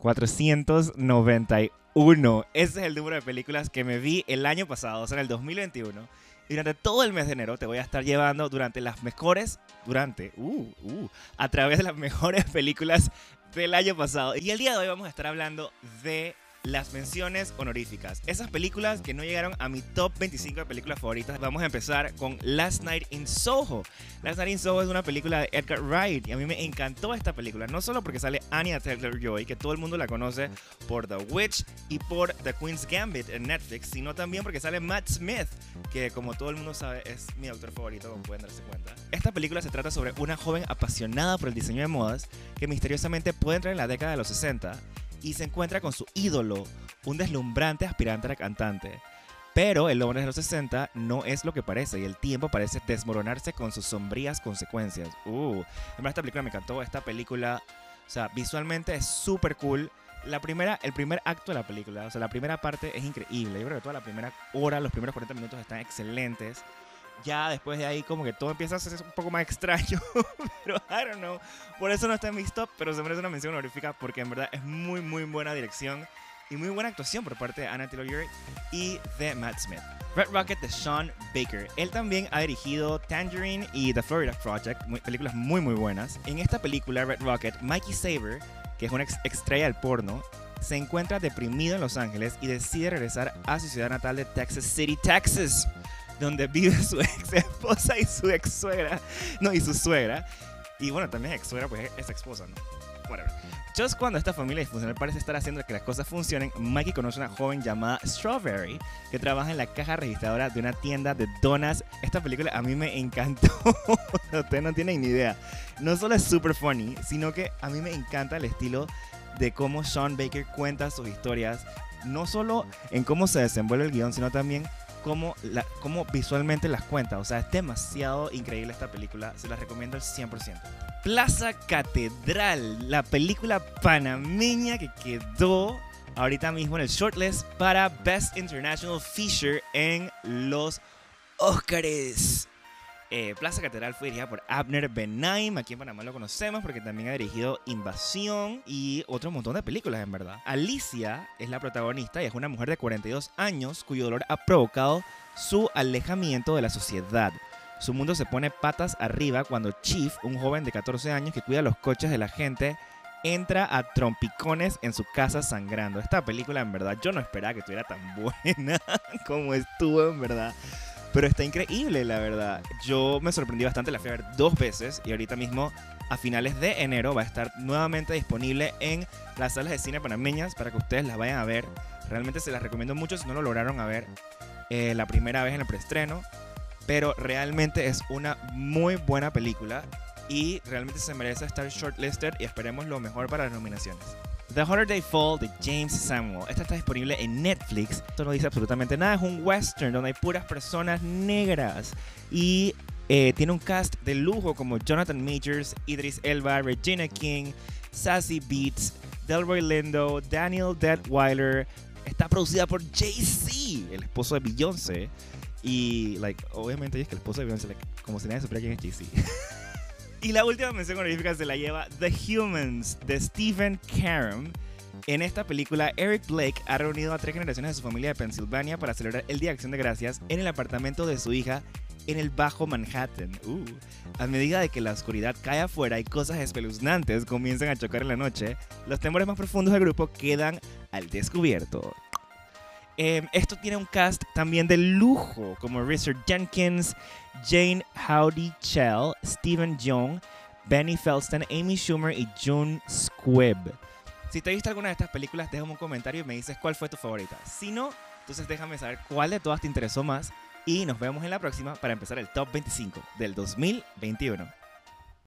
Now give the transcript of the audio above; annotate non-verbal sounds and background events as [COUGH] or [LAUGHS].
491. Ese es el número de películas que me vi el año pasado, o sea, en el 2021. Y durante todo el mes de enero te voy a estar llevando durante las mejores, durante, uh, uh, a través de las mejores [LAUGHS] películas del año pasado. Y el día de hoy vamos a estar hablando de las menciones honoríficas. Esas películas que no llegaron a mi top 25 de películas favoritas. Vamos a empezar con Last Night in Soho. Last Night in Soho es una película de Edgar Wright y a mí me encantó esta película. No solo porque sale Anya Taylor-Joy, que todo el mundo la conoce por The Witch y por The Queen's Gambit en Netflix, sino también porque sale Matt Smith, que como todo el mundo sabe es mi autor favorito, como pueden darse cuenta. Esta película se trata sobre una joven apasionada por el diseño de modas que misteriosamente puede entrar en la década de los 60 y se encuentra con su ídolo, un deslumbrante aspirante a cantante. Pero el hombre de los 60 no es lo que parece y el tiempo parece desmoronarse con sus sombrías consecuencias. Uh, en esta película me encantó. Esta película, o sea, visualmente es súper cool. La primera, el primer acto de la película, o sea, la primera parte es increíble. Yo creo que toda la primera hora, los primeros 40 minutos están excelentes ya después de ahí como que todo empieza a ser un poco más extraño, [LAUGHS] pero I don't know. Por eso no está en mi top, pero se merece una mención honorífica porque en verdad es muy muy buena dirección y muy buena actuación por parte de Anna Taylor-Joy y de Matt Smith. Red Rocket de Sean Baker. Él también ha dirigido Tangerine y The Florida Project, películas muy muy buenas. En esta película Red Rocket, Mikey Saber, que es una ex estrella del porno, se encuentra deprimido en Los Ángeles y decide regresar a su ciudad natal de Texas City, Texas donde vive su [LAUGHS] ex esposa y su ex suegra. No, y su suegra. Y bueno, también ex suegra, pues es esposa, ¿no? Whatever. Just cuando esta familia disfuncional parece estar haciendo que las cosas funcionen, Mikey conoce a una joven llamada Strawberry que trabaja en la caja registradora de una tienda de donas. Esta película a mí me encantó. [LAUGHS] Ustedes no tienen ni idea. No solo es super funny, sino que a mí me encanta el estilo de cómo Sean Baker cuenta sus historias. No solo en cómo se desenvuelve el guion, sino también cómo, la, cómo visualmente las cuenta. O sea, es demasiado increíble esta película. Se la recomiendo al 100%. Plaza Catedral, la película panameña que quedó ahorita mismo en el shortlist para Best International Feature en los Oscars. Eh, Plaza Catedral fue dirigida por Abner Benaim, aquí en Panamá lo conocemos porque también ha dirigido Invasión y otro montón de películas en verdad. Alicia es la protagonista y es una mujer de 42 años cuyo dolor ha provocado su alejamiento de la sociedad. Su mundo se pone patas arriba cuando Chief, un joven de 14 años que cuida los coches de la gente, entra a trompicones en su casa sangrando. Esta película en verdad yo no esperaba que estuviera tan [LAUGHS] buena como estuvo en verdad. Pero está increíble, la verdad. Yo me sorprendí bastante, la fui a ver dos veces y ahorita mismo, a finales de enero, va a estar nuevamente disponible en las salas de cine panameñas para que ustedes las vayan a ver. Realmente se las recomiendo mucho si no lo lograron a ver eh, la primera vez en el preestreno. Pero realmente es una muy buena película y realmente se merece estar shortlisted y esperemos lo mejor para las nominaciones. The Day Fall de James Samuel. Esta está disponible en Netflix. Esto no dice absolutamente nada. Es un western donde hay puras personas negras. Y eh, tiene un cast de lujo como Jonathan Majors, Idris Elba, Regina King, Sassy Beats, Delroy Lindo, Daniel Deadweiler. Está producida por Jay-Z, el esposo de Beyoncé. Y, like, obviamente es que el esposo de Beyoncé, como si nadie supiera quién es Jay-Z. [LAUGHS] Y la última mención honorífica se la lleva The Humans de Stephen Karam. En esta película, Eric Blake ha reunido a tres generaciones de su familia de Pensilvania para celebrar el Día de Acción de Gracias en el apartamento de su hija en el Bajo Manhattan. Uh. A medida de que la oscuridad cae afuera y cosas espeluznantes comienzan a chocar en la noche, los temores más profundos del grupo quedan al descubierto. Em, esto tiene un cast también de lujo, como Richard Jenkins, Jane Howdy Chell, Stephen Young, Benny Felston, Amy Schumer y June Squibb. Si te viste alguna de estas películas, déjame un comentario y me dices cuál fue tu favorita. Si no, entonces déjame saber cuál de todas te interesó más y nos vemos en la próxima para empezar el top 25 del 2021.